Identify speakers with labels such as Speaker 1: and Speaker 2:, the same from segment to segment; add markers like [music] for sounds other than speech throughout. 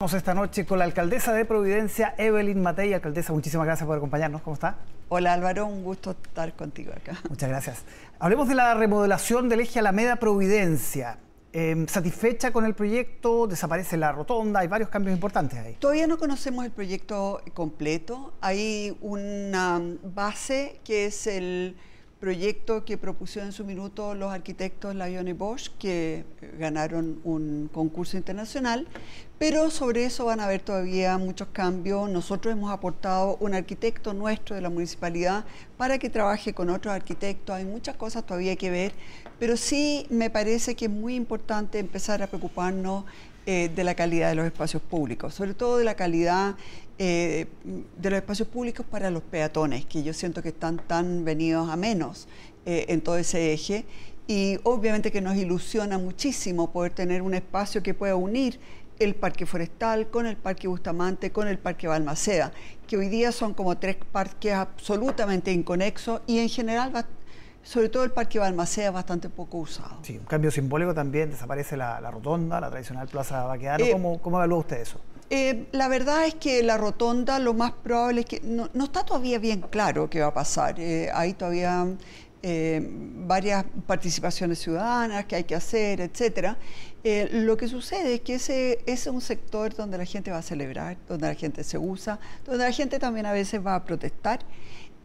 Speaker 1: Estamos esta noche con la alcaldesa de Providencia, Evelyn Matei. Alcaldesa, muchísimas gracias por acompañarnos. ¿Cómo está?
Speaker 2: Hola Álvaro, un gusto estar contigo acá.
Speaker 1: Muchas gracias. Hablemos de la remodelación del eje Alameda Providencia. Em, ¿Satisfecha con el proyecto? ¿Desaparece la rotonda? Hay varios cambios importantes ahí.
Speaker 2: Todavía no conocemos el proyecto completo. Hay una base que es el proyecto que propusieron en su minuto los arquitectos Lyon Bosch, que ganaron un concurso internacional, pero sobre eso van a haber todavía muchos cambios. Nosotros hemos aportado un arquitecto nuestro de la municipalidad para que trabaje con otros arquitectos. Hay muchas cosas todavía que ver, pero sí me parece que es muy importante empezar a preocuparnos eh, de la calidad de los espacios públicos, sobre todo de la calidad eh, de los espacios públicos para los peatones, que yo siento que están tan venidos a menos eh, en todo ese eje. Y obviamente que nos ilusiona muchísimo poder tener un espacio que pueda unir el Parque Forestal con el Parque Bustamante, con el Parque Balmaceda, que hoy día son como tres parques absolutamente inconexos y en general sobre todo el Parque Balmaceda bastante poco usado.
Speaker 1: Sí, un cambio simbólico también, desaparece la, rotonda, la tradicional Plaza Baquedano. Eh, ¿Cómo, ¿Cómo, evalúa usted eso?
Speaker 2: Eh, la verdad es que la rotonda lo más probable es que no, está todavía bien claro qué va a pasar. Eh, hay todavía varias participaciones ciudadanas que hay que hacer, etcétera. lo que sucede es que ese, es un sector donde la gente va a celebrar, donde la gente se usa, donde la gente también a veces va a protestar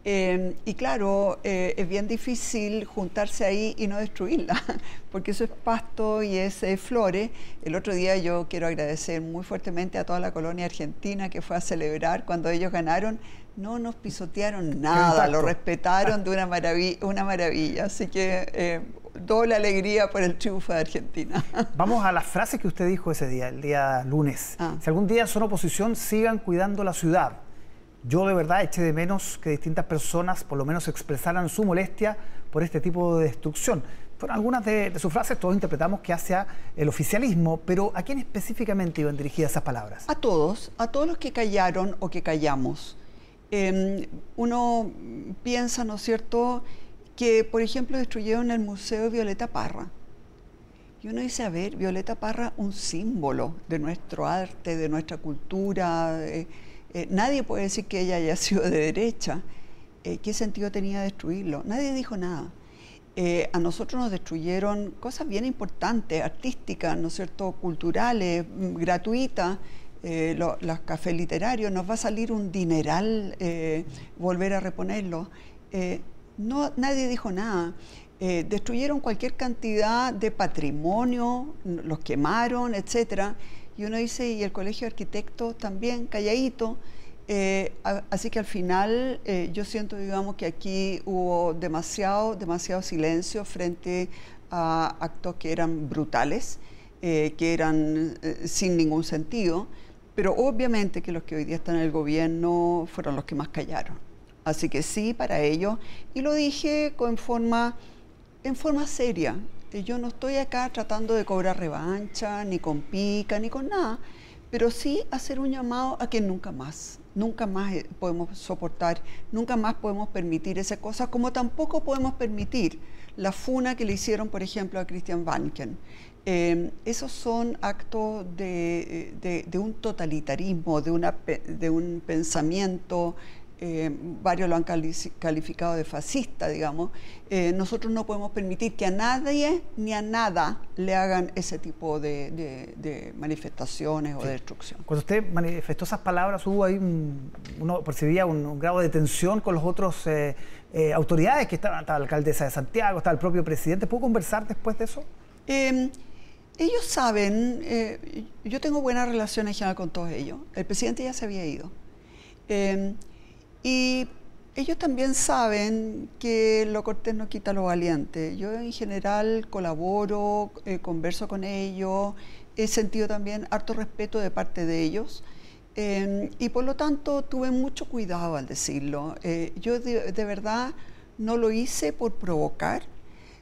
Speaker 2: Em, y claro, eh, es bien difícil juntarse ahí y no destruirla, [laughs] porque eso es pasto y es eh, flores. El otro día yo quiero agradecer muy fuertemente a toda la colonia argentina que fue a celebrar cuando ellos ganaron. No nos pisotearon nada, lo respetaron [laughs] de una maravilla, una maravilla. Así que eh, doble alegría por el triunfo de Argentina. [laughs]
Speaker 1: Vamos a las frases que usted dijo ese día, el día lunes. Ah. Si algún día son oposición, sigan cuidando la ciudad. Yo de verdad eché de menos que distintas personas por lo menos expresaran su molestia por este tipo de destrucción. Fueron algunas de, sus frases, todos interpretamos que hacia el oficialismo, pero ¿a quién específicamente iban dirigidas esas palabras?
Speaker 2: A todos, a todos los que callaron o que callamos. Em, uno piensa, ¿no es cierto?, que por ejemplo destruyeron el Museo Violeta Parra. Y uno dice, a ver, Violeta Parra, un símbolo de nuestro arte, de nuestra cultura. Eh, eh, nadie puede decir que ella haya [laughs] sido de derecha. Eh, ¿Qué sentido tenía destruirlo? Nadie dijo nada. Eh, a nosotros nos destruyeron cosas bien importantes, artísticas, ¿no es cierto?, culturales, mm, gratuitas. los cafés literarios, nos va a salir un dineral volver a reponerlo. no, nadie dijo nada. destruyeron cualquier cantidad de patrimonio, los quemaron, etcétera y uno dice, y el colegio de arquitectos también, calladito. Eh, así que al final eh, yo siento, digamos, que aquí hubo demasiado, demasiado silencio frente a actos que eran brutales, eh, que eran sin ningún sentido, pero obviamente que los que hoy día están en el gobierno fueron los que más callaron. Así que sí, para ellos, y lo dije con forma, en forma seria, yo no estoy acá tratando de cobrar revancha, ni con pica, ni con nada, pero sí hacer un llamado a que nunca más, nunca más eh, podemos soportar, nunca más podemos permitir esa cosa, como tampoco podemos permitir la funa que le hicieron, por ejemplo, a Christian Banken. Eh, esos son actos de, de, un totalitarismo, de, una, de un pensamiento eh, varios lo han calificado de fascista, digamos, eh, nosotros no podemos permitir que a nadie ni a nada le hagan ese tipo de, manifestaciones o de destrucción.
Speaker 1: Cuando usted manifestó esas palabras, hubo ahí, uno percibía un, grado de tensión con los otros eh, autoridades que estaban, estaba la alcaldesa de Santiago, estaba el propio presidente. ¿Pudo conversar después de eso?
Speaker 2: Em, ellos saben, yo tengo buenas relaciones en general con todos ellos. El presidente ya se había ido. Em, y ellos también saben que lo cortés no quita lo valiente. Yo en general colaboro, eh, converso con ellos, he sentido también harto respeto de parte de ellos. Em, y por lo tanto tuve mucho cuidado al decirlo. Eh, yo de, verdad no lo hice por provocar,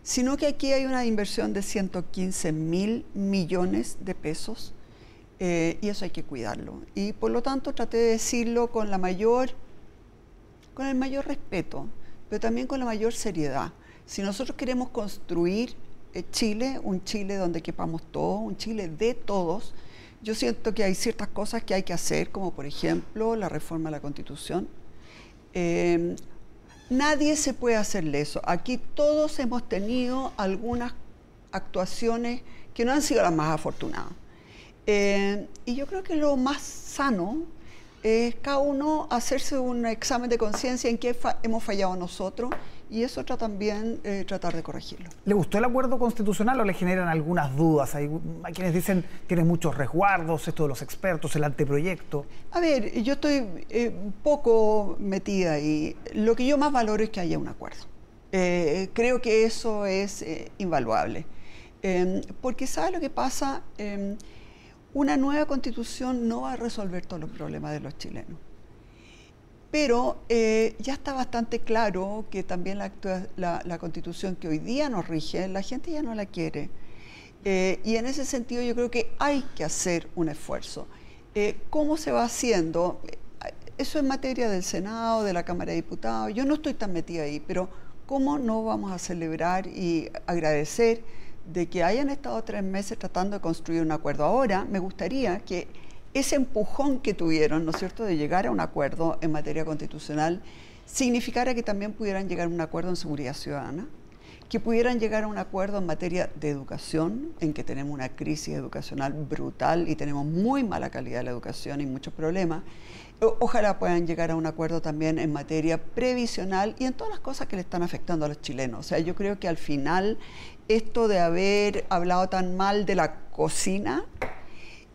Speaker 2: sino que aquí hay una inversión de 115 mil millones de pesos eh, y eso hay que cuidarlo. Y por lo tanto traté de decirlo con la mayor con el mayor respeto, pero también con la mayor seriedad. Si nosotros queremos construir eh, Chile, un Chile donde quepamos todos, un Chile de todos, Yo siento que hay ciertas cosas que hay que hacer, como por ejemplo la reforma de la Constitución. Eh, nadie se puede hacerle eso. Aquí todos hemos tenido algunas actuaciones que no han sido las más afortunadas. Eh, y yo creo que lo más sano es cada uno hacerse un examen de conciencia en qué hemos fallado nosotros y eso también eh, tratar de corregirlo.
Speaker 1: ¿Le gustó el acuerdo constitucional o le generan algunas dudas? Hay, quienes dicen tiene muchos resguardos, esto de los expertos, el anteproyecto.
Speaker 2: A ver, yo estoy eh, poco metida y lo que yo más valoro es que haya un acuerdo. Eh, creo que eso es invaluable. Em, porque ¿sabe lo que pasa? Una nueva constitución no va a resolver todos los problemas de los chilenos. Pero eh, ya está bastante claro que también la, constitución que hoy día nos rige, la gente ya no la quiere. Eh, y en ese sentido yo creo que hay que hacer un esfuerzo. Eh, ¿Cómo se va haciendo? Eso es materia del Senado, de la Cámara de Diputados. Yo no estoy tan metida ahí, pero ¿cómo no vamos a celebrar y agradecer de que hayan estado tres meses tratando de construir un acuerdo? Ahora me gustaría que ese empujón que tuvieron, ¿no es cierto?, de llegar a un acuerdo en materia constitucional, significara que también pudieran llegar a un acuerdo en seguridad ciudadana, que pudieran llegar a un acuerdo en materia de educación, en que tenemos una crisis educacional brutal y tenemos muy mala calidad de la educación y muchos problemas. Ojalá puedan llegar a un acuerdo también en materia previsional y en todas las cosas que le están afectando a los chilenos. O sea, yo creo que al final esto de haber hablado tan mal de la cocina,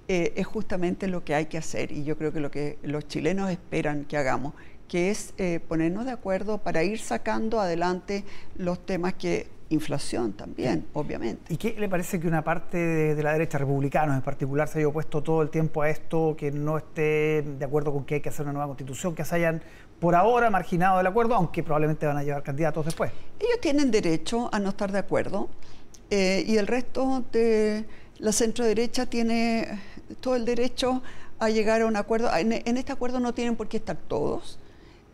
Speaker 2: eh, es justamente lo que hay que hacer y yo creo que lo que los chilenos esperan que hagamos, que es eh, ponernos de acuerdo para ir sacando adelante los temas que inflación también, obviamente.
Speaker 1: ¿Y qué le parece que una parte de, la derecha, republicana en particular, se haya opuesto todo el tiempo a esto, que no esté de acuerdo con que hay que hacer una nueva constitución, que se hayan por ahora marginado del acuerdo, aunque probablemente van a llevar candidatos después?
Speaker 2: Ellos tienen derecho a no estar de acuerdo eh, y el resto de la centro derecha tiene todo el derecho a llegar a un acuerdo. En, este acuerdo no tienen por qué estar todos,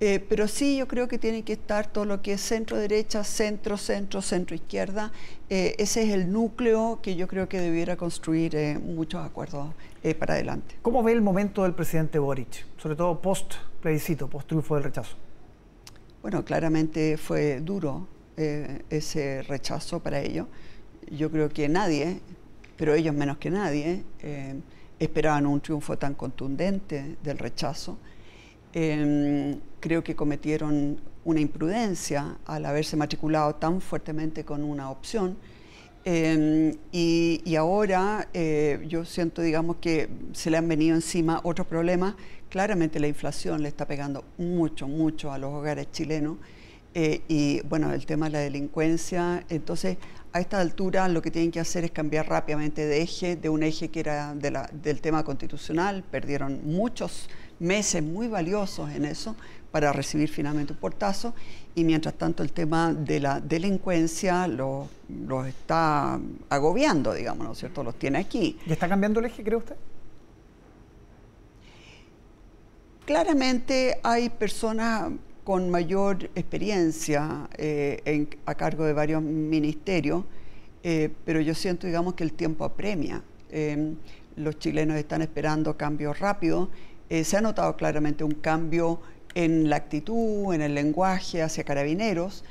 Speaker 2: eh, pero sí yo creo que tiene que estar todo lo que es centro derecha, centro, centro, centro izquierda. Eh, ese es el núcleo que yo creo que debiera construir eh, muchos acuerdos para adelante.
Speaker 1: ¿Cómo ve el momento del presidente Boric, sobre todo post plebiscito, post triunfo del rechazo?
Speaker 2: Bueno, claramente fue duro ese rechazo para ellos. Yo creo que nadie, pero ellos menos que nadie, esperaban un triunfo tan contundente del rechazo. Em, creo que cometieron una imprudencia al haberse matriculado tan fuertemente con una opción. Em, y, ahora eh, yo siento, digamos, que se le han venido encima otros problemas. Claramente la inflación le está pegando mucho, mucho a los hogares chilenos. Eh, y bueno, el tema de la delincuencia. Entonces, a esta altura lo que tienen que hacer es cambiar rápidamente de eje, de un eje que era del tema constitucional, perdieron muchos meses muy valiosos en eso para recibir finalmente un portazo y mientras tanto el tema de la delincuencia los lo está agobiando, digamos, ¿no es cierto? Los tiene aquí.
Speaker 1: ¿Y está cambiando el eje, cree usted?
Speaker 2: Claramente hay personas con mayor experiencia eh, a cargo de varios ministerios, eh, pero yo siento, digamos, que el tiempo apremia. Em, los chilenos están esperando cambios rápidos. Eh, se ha notado claramente un cambio en la actitud, en el lenguaje hacia carabineros,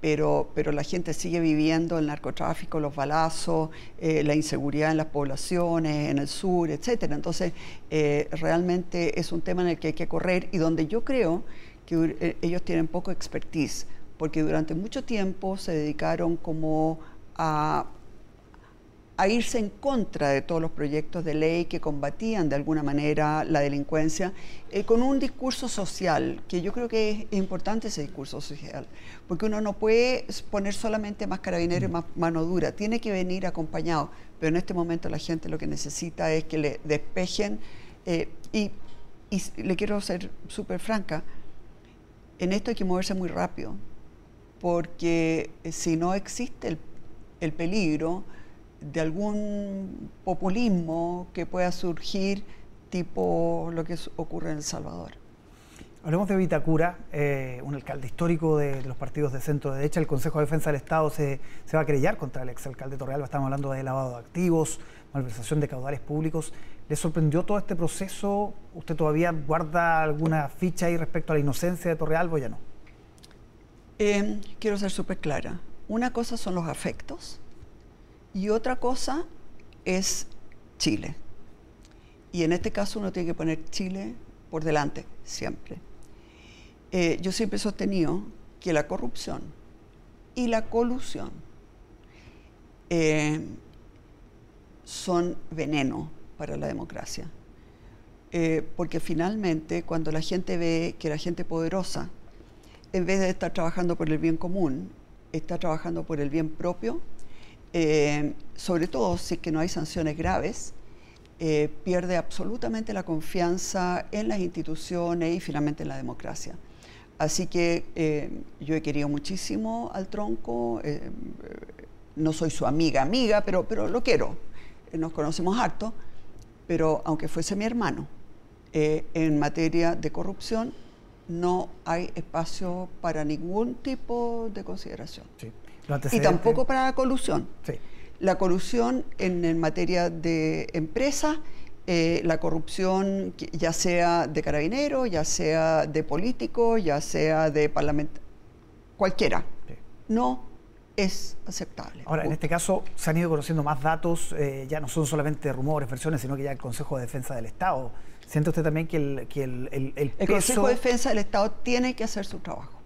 Speaker 2: pero, pero la gente sigue viviendo el narcotráfico, los balazos, la inseguridad en las poblaciones, en el sur, etc. Entonces, realmente es un tema en el que hay que correr y donde yo creo que eh, ellos tienen poco expertise, porque durante mucho tiempo se dedicaron como a, a irse en contra de todos los proyectos de ley que combatían de alguna manera la delincuencia, eh, con un discurso social, que yo creo que es importante ese discurso social, porque uno no puede poner solamente más carabinero y más mano dura, tiene que venir acompañado, pero en este momento la gente lo que necesita es que le despejen, eh, y, le quiero ser súper franca, en esto hay que moverse muy rápido, porque eh, si no existe el, peligro de algún populismo que pueda surgir tipo lo que ocurre en El Salvador.
Speaker 1: Hablemos de Vitacura, eh, un alcalde histórico de, los partidos de centro derecha. El Consejo de Defensa del Estado se, va a querellar contra el exalcalde Torrealba. Estamos hablando de lavado de activos, malversación de caudales públicos. ¿Le sorprendió todo este proceso? ¿Usted todavía guarda alguna ficha ahí respecto a la inocencia de Torrealbo? Ya no.
Speaker 2: Eh, quiero ser súper clara. Una cosa son los afectos y otra cosa es Chile. Y en este caso uno tiene que poner Chile por delante, siempre. Eh, yo siempre he sostenido que la corrupción y la colusión eh, son veneno para la democracia. Eh, porque finalmente cuando la gente ve que la gente poderosa, en vez de estar trabajando por el bien común, está trabajando por el bien propio, sobre todo si es que no hay sanciones graves, pierde absolutamente la confianza en las instituciones y finalmente en la democracia. Así que eh, yo he querido muchísimo al tronco, eh, no soy su amiga, amiga, pero, pero lo quiero. Eh, nos conocemos harto, pero aunque fuese mi hermano, en materia de corrupción no hay espacio para ningún tipo de consideración. Y tampoco para la colusión. La colusión en, materia de empresas eh, la corrupción, ya sea de carabinero, ya sea de político, ya sea de parlamento, cualquiera, no es aceptable.
Speaker 1: Ahora, en este caso se han ido conociendo más datos, eh, ya no son solamente rumores, versiones, sino que ya el Consejo de Defensa del Estado. ¿Siente usted también que el, que el, el,
Speaker 2: el Consejo de Defensa del Estado tiene que hacer su trabajo,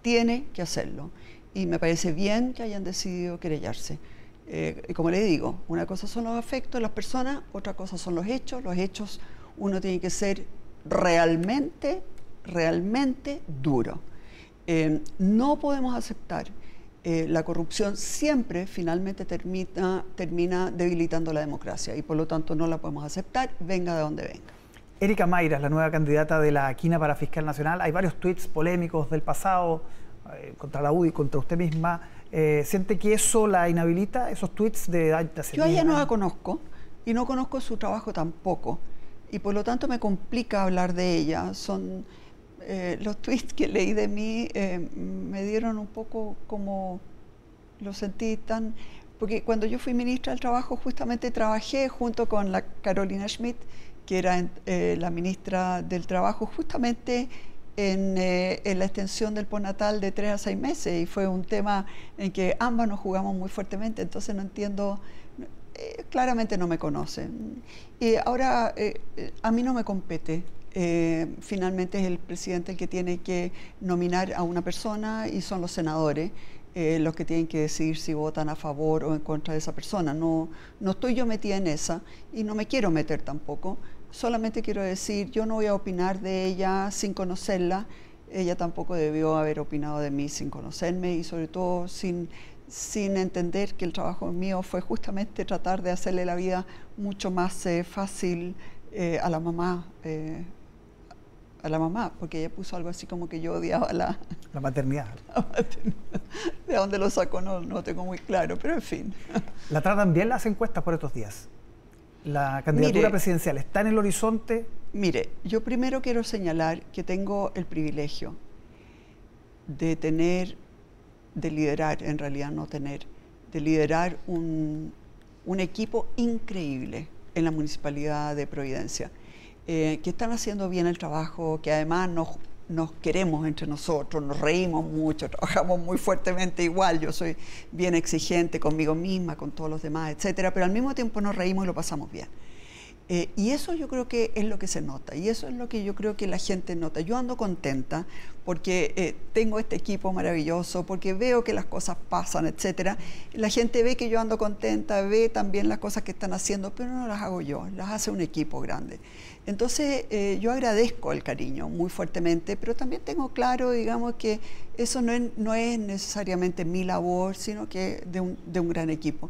Speaker 2: tiene que hacerlo. Y me parece bien que hayan decidido querellarse. Eh, como le digo, una cosa son los afectos de las personas, otra cosa son los hechos. Los hechos uno tiene que ser realmente, realmente duro. Eh, no podemos aceptar eh, la corrupción siempre finalmente termina, termina debilitando la democracia y por lo tanto no la podemos aceptar, venga de donde venga.
Speaker 1: Erika Mayra es la nueva candidata de la Quina para Fiscal Nacional. Hay varios tweets polémicos del pasado contra la UDI, contra usted misma. Eh, ¿Siente que eso la inhabilita, esos tweets de
Speaker 2: alta Yo a ella no la conozco y no conozco su trabajo tampoco. Y por lo tanto me complica hablar de ella. Son eh, los tweets que leí de mí eh, me dieron un poco como lo sentí tan porque cuando yo fui ministra del Trabajo justamente trabajé junto con la Carolina Schmidt, que era la ministra del Trabajo, justamente eh, en, la extensión del postnatal de tres a seis meses y fue un tema en que ambas nos jugamos muy fuertemente, entonces no entiendo, eh, claramente no me conocen. Y ahora eh, a mí no me compete. finalmente es el presidente el que tiene que nominar a una persona y son los senadores. los que tienen que decidir si votan a favor o en contra de esa persona. No, no estoy yo metida en esa y no me quiero meter tampoco solamente quiero decir, yo no voy a opinar de ella sin conocerla, ella tampoco debió haber opinado de mí sin conocerme y sobre todo sin, sin entender que el trabajo mío fue justamente tratar de hacerle la vida mucho más eh, fácil eh, a la mamá. Eh, a la mamá, porque ella puso algo así como que yo odiaba la,
Speaker 1: la maternidad. [laughs]
Speaker 2: De dónde lo sacó no, no tengo muy claro, pero en fin.
Speaker 1: ¿La tratan bien las encuestas por estos días? La candidatura presidencial está en el horizonte?
Speaker 2: Mire, yo primero quiero señalar que tengo el privilegio de tener, de liderar, en realidad no tener, de liderar un, equipo increíble en la Municipalidad de Providencia, eh, que están haciendo bien el trabajo, que además nos nos queremos entre nosotros, nos reímos mucho, trabajamos muy fuertemente igual, yo soy bien exigente conmigo misma, con todos los demás, etcétera, pero al mismo tiempo nos reímos y lo pasamos bien. Eh, y eso yo creo que es lo que se nota y eso es lo que yo creo que la gente nota. Yo ando contenta porque eh, tengo este equipo maravilloso, porque veo que las cosas pasan, etcétera. La gente ve que yo ando contenta, ve también las cosas que están haciendo, pero no las hago yo, las hace un equipo grande. Entonces eh, yo agradezco el cariño muy fuertemente, pero también tengo claro, digamos, que eso no es, necesariamente mi labor, sino que de de un gran equipo.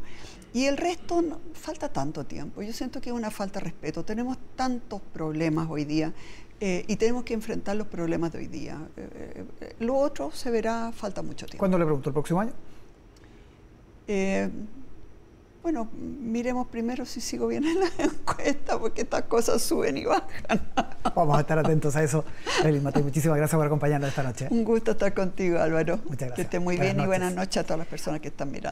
Speaker 2: Y el resto, no, falta tanto tiempo. Yo siento que es una falta de respeto. Tenemos tantos problemas hoy día eh, y tenemos que enfrentar los problemas de hoy día. Eh, eh, lo otro se verá, falta mucho tiempo.
Speaker 1: ¿Cuándo le pregunto? ¿El próximo año?
Speaker 2: bueno, miremos primero si sigo bien en la [laughs] encuesta, porque estas cosas suben y bajan. [laughs]
Speaker 1: Vamos a estar atentos a eso. muchísimas gracias por acompañarnos esta noche.
Speaker 2: Un gusto estar contigo, Álvaro. Muchas gracias. Que esté muy bien y buenas noches a todas las personas que están mirando.